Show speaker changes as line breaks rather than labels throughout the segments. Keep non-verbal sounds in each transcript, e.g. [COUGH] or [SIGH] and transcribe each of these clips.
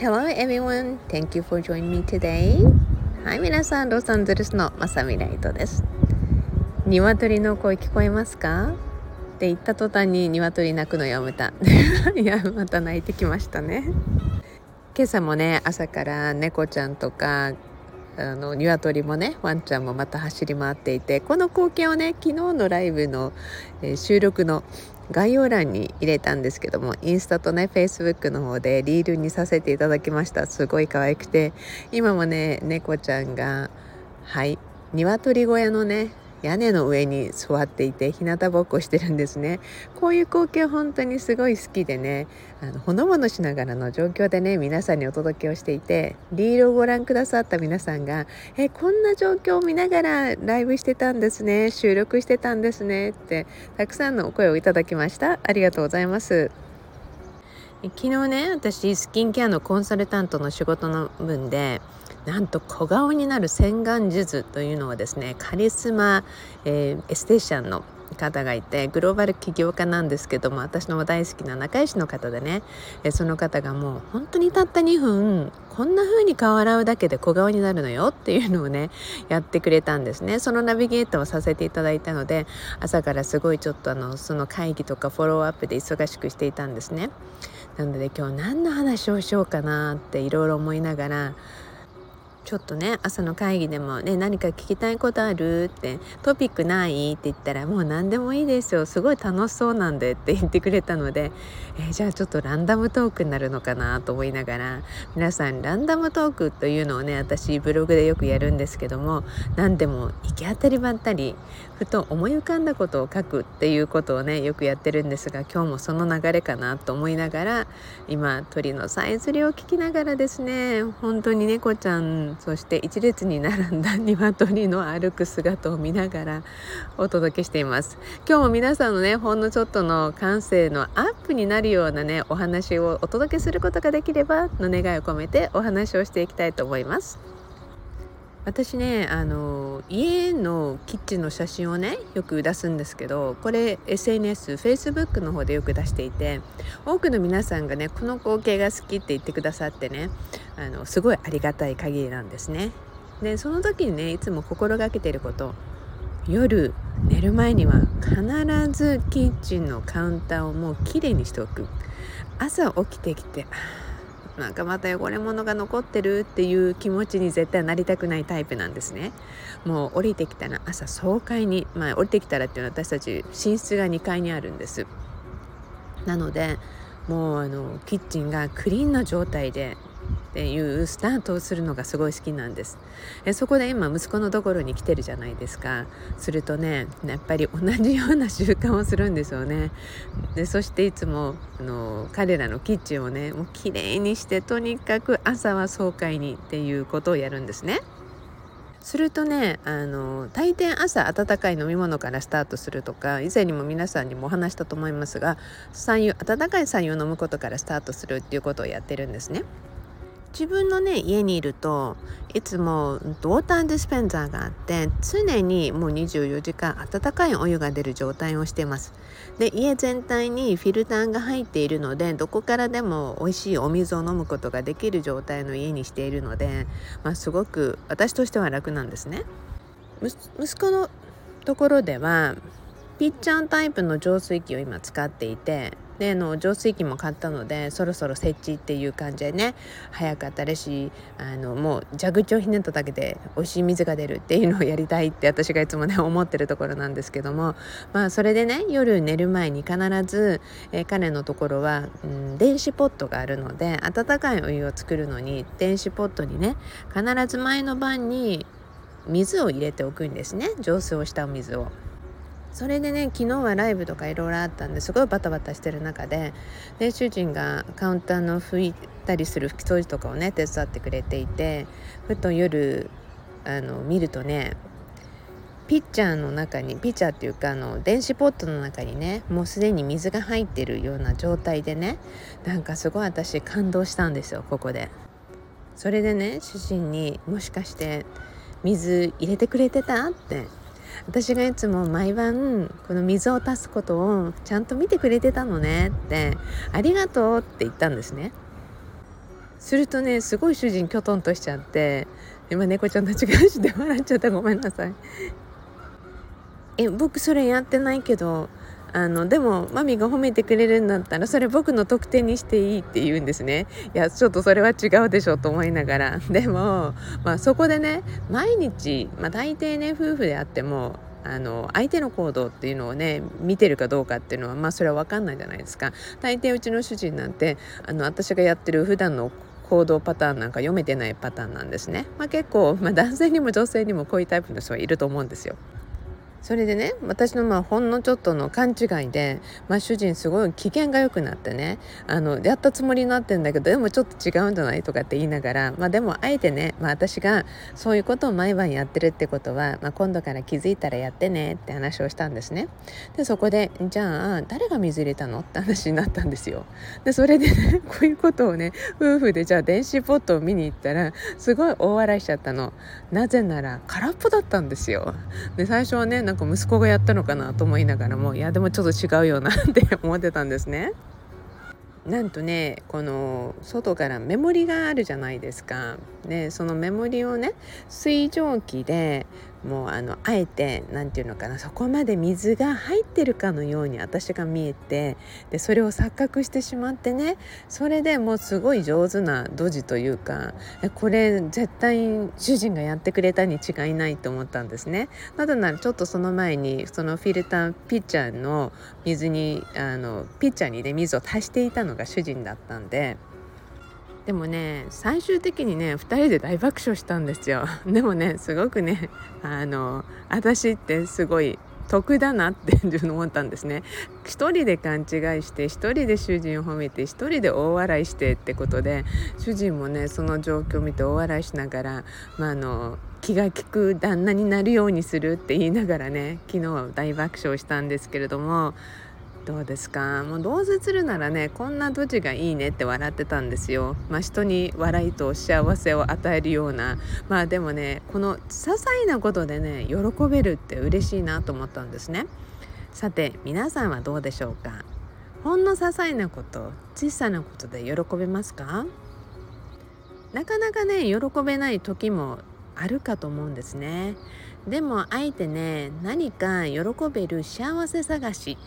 Hello everyone, thank you for joining me today. はい、皆さん、ロサンゼルスのまさみライトです。鶏の声聞こえますか？って言った途端に鶏鳴くのやめた。[LAUGHS] いや、また泣いてきましたね。今朝もね、朝から猫ちゃんとか、あの鶏もねワンちゃんもまた走り回っていてこの光景をね昨日のライブの、えー、収録の概要欄に入れたんですけどもインスタとねフェイスブックの方でリールにさせていただきました。すごい可愛くて。今もね猫ちゃんがはい鶏小屋のね屋根の上に座っていて日向ぼっこしてるんですね。こういう光景本当にすごい好きでね。あのほのぼのしながらの状況でね皆さんにお届けをしていてリールをご覧くださった皆さんが「えこんな状況を見ながらライブしてたんですね収録してたんですね」ってたくさんのお声をいただきました。ありがとうございます。昨日ね私スキンケアのコンサルタントの仕事の分でなんと小顔になる洗顔術というのをですねカリスマ、えー、エステーシャンの方がいてグローバル起業家なんですけども私の大好きな仲良しの方でねえその方がもう本当にたった2分こんな風に顔洗うだけで小顔になるのよっていうのをねやってくれたんですね。そのナビゲートをさせていただいたので朝からすごいちょっとあのその会議とかフォローアップで忙しくしていたんですね。なので今日何の話をしようかなっていろいろ思いながらちょっとね朝の会議でもね何か聞きたいことあるってトピックないって言ったらもう何でもいいですよ。すごい楽しそうなんでって言ってくれたので、えー、じゃあちょっとランダムトークになるのかなと思いながら皆さんランダムトークというのをね私ブログでよくやるんですけども何でも行き当たりばったりふと思い浮かんだことを書くっていうことをねよくやってるんですが今日もその流れかなと思いながら今鳥のさえずりを聞きながらですね本当に猫ちゃんそして一列に並んだ鶏の歩く姿を見ながらお届けしています。今日も皆さんのねほんのちょっとの感性のアップになるようなねお話をお届けすることができればの願いを込めてお話をしていきたいと思います。私ねあの家のキッチンの写真をねよく出すんですけどこれ SNS Facebook の方でよく出していて多くの皆さんがねこの光景が好きって言ってくださってねあのすごいありがたい限りなんですね。でその時にねいつも心がけてること夜寝る前には必ずキッチンのカウンターをもうきれいにしておく朝起きてきてなんかまた汚れ物が残ってるっていう気持ちに絶対なりたくないタイプなんですね。もう降りてきたら朝爽快にまあ降りてきたらっていうのは私たち寝室が2階にあるんです。なのでもうあのキッチンがクリーンな状態でっていうスタートをするのがすごい好きなんです。えそこで今息子のところに来てるじゃないですか。するとねやっぱり同じような習慣をするんですよね。でそしていつもあの彼らのキッチンをねもう綺麗にしてとにかく朝は爽快にっていうことをやるんですね。するとねあの大抵朝温かい飲み物からスタートするとか以前にも皆さんにもお話したと思いますが酸油温かい酸油を飲むことからスタートするっていうことをやってるんですね。自分のね家にいるといつもウォーターディスペンザーがあって常にもう24時間温かいお湯が出る状態をしてます。で家全体にフィルターが入っているのでどこからでも美味しいお水を飲むことができる状態の家にしているので、まあ、すごく私としては楽なんですね。息子のところではピッチャータイプの浄水器を今使っていてでの浄水器も買ったのでそろそろ設置っていう感じでね早かったらしあのもう蛇口をひねっただけで美味しい水が出るっていうのをやりたいって私がいつもね [LAUGHS] 思ってるところなんですけどもまあそれでね夜寝る前に必ず、えー、彼のところは、うん、電子ポットがあるので温かいお湯を作るのに電子ポットにね必ず前の晩に水を入れておくんですね浄水をしたお水を。それでね昨日はライブとかいろいろあったんですごいバタバタしてる中でで主人がカウンターの拭いたりする拭き掃除とかをね手伝ってくれていてふと夜あの見るとねピッチャーの中にピッチャーっていうかあの電子ポットの中にねもうすでに水が入ってるような状態でねなんかすごい私感動したんですよここで。それでね主人に「もしかして水入れてくれてた?」って私がいつも毎晩この水を足すことをちゃんと見てくれてたのねってありがとうって言ったんですね。するとねすごい主人きょとんとしちゃって今猫ちゃんたちがして笑っちゃった。ごめんなさい。え僕それやってないけどあのでもマミが褒めてくれるんだったらそれ僕の特典にしていいって言うんですね。いやちょっとそれは違うでしょと思いながら。[LAUGHS] でも、まあ、そこでね毎日、まあ、大抵ね夫婦であってもあの相手の行動っていうのをね見てるかどうかっていうのはまあそれは分かんないじゃないですか。大抵うちの主人なんてあの私がやってる普段の行動パターンなんか読めてないパターンなんですね、まあ、結構、まあ、男性にも女性にもこういうタイプの人はいると思うんですよ。それでね私のまあほんのちょっとの勘違いで、まあ、主人すごい機嫌が良くなってねあのやったつもりになってんだけどでもちょっと違うんじゃないとかって言いながら、まあ、でもあえてね、まあ、私がそういうことを毎晩やってるってことは、まあ、今度から気づいたらやってねって話をしたんですね。でそこでじゃあ誰が水入れたの？って話になったんですよ。でそれでね [LAUGHS] こういうことをね夫婦でじゃあ電子ポットを見に行ったらすごい大笑いしちゃったの。なぜなら空っぽだったんですよ。で最初はねなんか息子がやったのかなと思いながらもいやでもちょっと違うよなって思ってたんですね。なんとねこの外からメモリがあるじゃないですか。ねそのメモリをね水蒸気でもうあのあえて何て言うのかなそこまで水が入ってるかのように私が見えてでそれを錯覚してしまってねそれでもうすごい上手なドジというかこれ絶対主人がやってくれたに違いないと思ったんですね。なぜならちょっとその前にそのフィルターピッチャーの水にあのピッチャーにね水を足していたのが主人だったんで。でもね最終的にね2人で大爆笑したんですよ。[LAUGHS] でもねすごくねあの私ってすごい得だなって思ったんですね。一人で勘違いして一人で主人を褒めて一人で大笑いしてってことで主人もねその状況を見て大笑いしながら、まあ、あの気が利く旦那になるようにするって言いながらね昨日は大爆笑したんですけれどもどうですか？もうどうせするならねこんなドジがいいねって笑ってたんですよ。まあ、人に笑いと幸せを与えるような。まあでもねこの些細なことでね喜べるって嬉しいなと思ったんですね。さて皆さんはどうでしょうか？ほんの些細なこと小さなことで喜べますか？なかなかね喜べない時もあるかと思うんですね。でもあえてね何か喜べる幸せ探し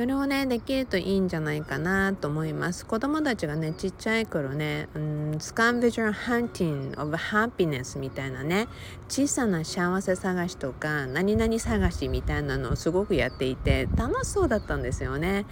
それをねできるといいんじゃないかなと思います。子供たちがねちっちゃい頃ね、うん、スカンビジョンハンティングオブハピネスみたいなね小さな幸せ探しとか何々探しみたいなのをすごくやっていて楽しそうだったんですよね。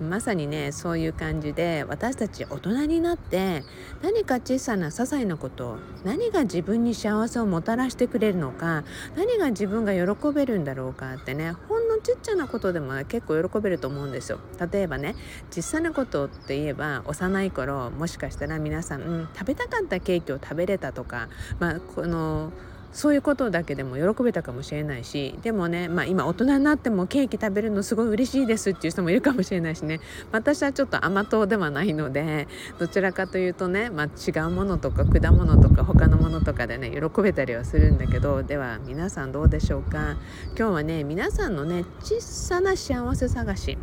まさにねそういう感じで私たち大人になって何か小さな些細なこと何が自分に幸せをもたらしてくれるのか何が自分が喜べるんだろうかってねほんのちっちゃなことでも結構喜べると思うんですよ。例えばね小さなことって言えば幼い頃もしかしたら皆さん、うん、食べたかったケーキを食べれたとかまあこのそういうことだけでも喜べたかもしれないしでもね、まあ、今大人になってもケーキ食べるのすごい嬉しいですっていう人もいるかもしれないしね。私はちょっと甘党ではないのでどちらかというとね、まあ、違うものとか果物とか他のものとかでね喜べたりはするんだけどでは皆さんどうでしょうか？今日はね皆さんのね小さな幸せ探し。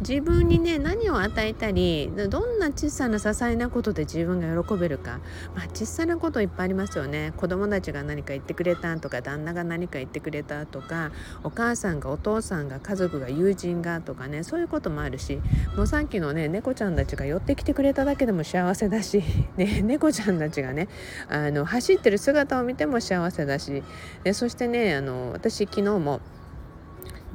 自分にね何を与えたりどんな小さな些細なことで自分が喜べるか、まあ、小さなこといっぱいありますよね。子供たちが何か言ってくれたとか旦那が何か言ってくれたとかお母さんがお父さんが家族が友人がとかねそういうこともあるしもうさっきのね猫ちゃんたちが寄ってきてくれただけでも幸せだし、[LAUGHS] ね、猫ちゃんたちがねあの走ってる姿を見ても幸せだしでそしてねあの私昨日も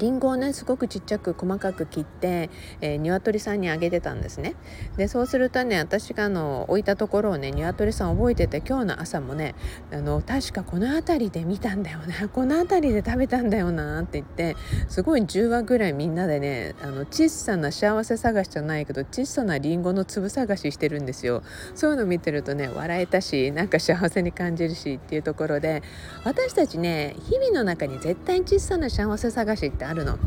りんごをねすごくちっちゃく細かく切って、えー、鶏さんにあげてたんですね。でそうするとね私があの置いたところをね鶏さん覚えてて今日の朝もねあの確かこの辺りで見たんだよな [LAUGHS] この辺りで食べたんだよなって言ってすごい10話ぐらいみんなでねあの小さな幸せ探しじゃないけど小さなりんごの粒探ししてるんですよ。そういうの見てるとね笑えたしなんか幸せに感じるしっていうところで私たちね日々の中に絶対小さな幸せ探しってあるの。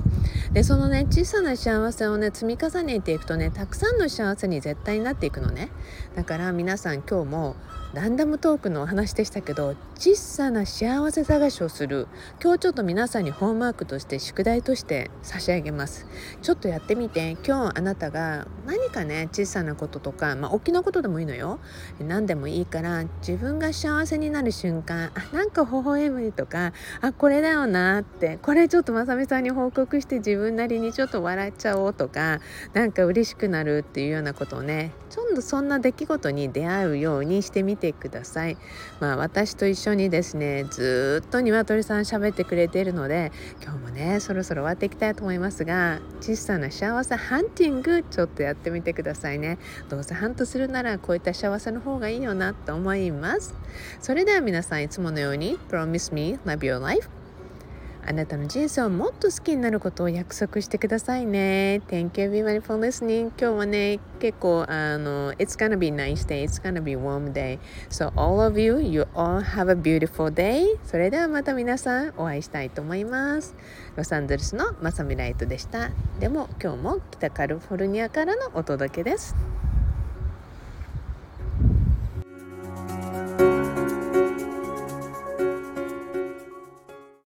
でそのね小さな幸せをね積み重ねていくとねたくさんの幸せに絶対になっていくのね。だから皆さん今日もランダムトークのお話でしたけど小さな幸せ探しをする。今日ちょっと皆さんにホームワークとして宿題として差し上げます。ちょっとやってみて。今日あなたが何かね小さなこととかまあ大きなことでもいいのよ。何でもいいから自分が幸せになる瞬間あなんか微笑むとかあこれだよなってこれちょっとまさみさんに報告して自分なりにちょっと笑っちゃおうとかなんか嬉しくなるっていうようなことをねちょっとそんな出来事に出会うようにしてみてください。まあ私と一緒にですねずっと鶏さん喋ってくれているので今日もねそろそろ終わっていきたいと思いますが小さな幸せハンティングちょっとやってみてくださいね。どうせハントするならこういった幸せの方がいいよなと思います。それでは皆さんいつものように Promise me love your life あなたの人生をもっと好きになることを約束してくださいね。Thank you everybody for listening. 今日はね、結構あの、It's gonna be nice day. It's gonna be warm day. So all of you, you all have a beautiful day. それではまた皆さんお会いしたいと思います。ロサンゼルスのマサミライトでした。でも今日も北カリフォルニアからのお届けです。